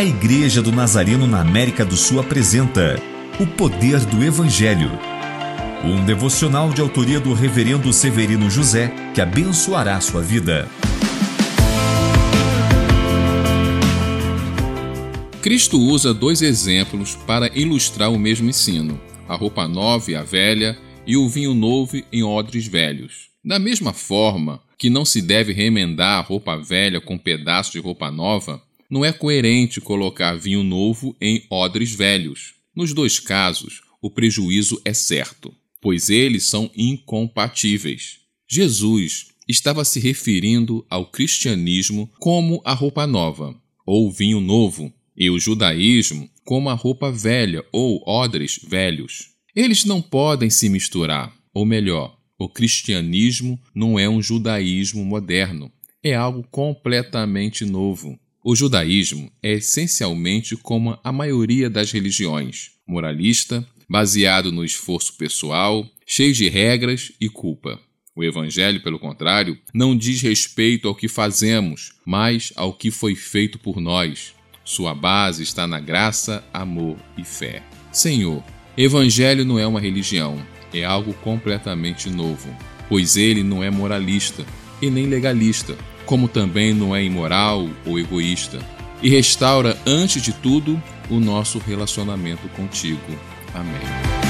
A Igreja do Nazareno na América do Sul apresenta O Poder do Evangelho. Um devocional de autoria do Reverendo Severino José que abençoará sua vida. Cristo usa dois exemplos para ilustrar o mesmo ensino: a roupa nova e a velha e o vinho novo em odres velhos. Da mesma forma que não se deve remendar a roupa velha com um pedaço de roupa nova, não é coerente colocar vinho novo em odres velhos. Nos dois casos, o prejuízo é certo, pois eles são incompatíveis. Jesus estava se referindo ao cristianismo como a roupa nova, ou vinho novo, e o judaísmo como a roupa velha ou odres velhos. Eles não podem se misturar, ou melhor, o cristianismo não é um judaísmo moderno, é algo completamente novo. O judaísmo é essencialmente como a maioria das religiões, moralista, baseado no esforço pessoal, cheio de regras e culpa. O Evangelho, pelo contrário, não diz respeito ao que fazemos, mas ao que foi feito por nós. Sua base está na graça, amor e fé. Senhor, Evangelho não é uma religião, é algo completamente novo, pois ele não é moralista e nem legalista, como também não é imoral ou egoísta, e restaura, antes de tudo, o nosso relacionamento contigo. Amém.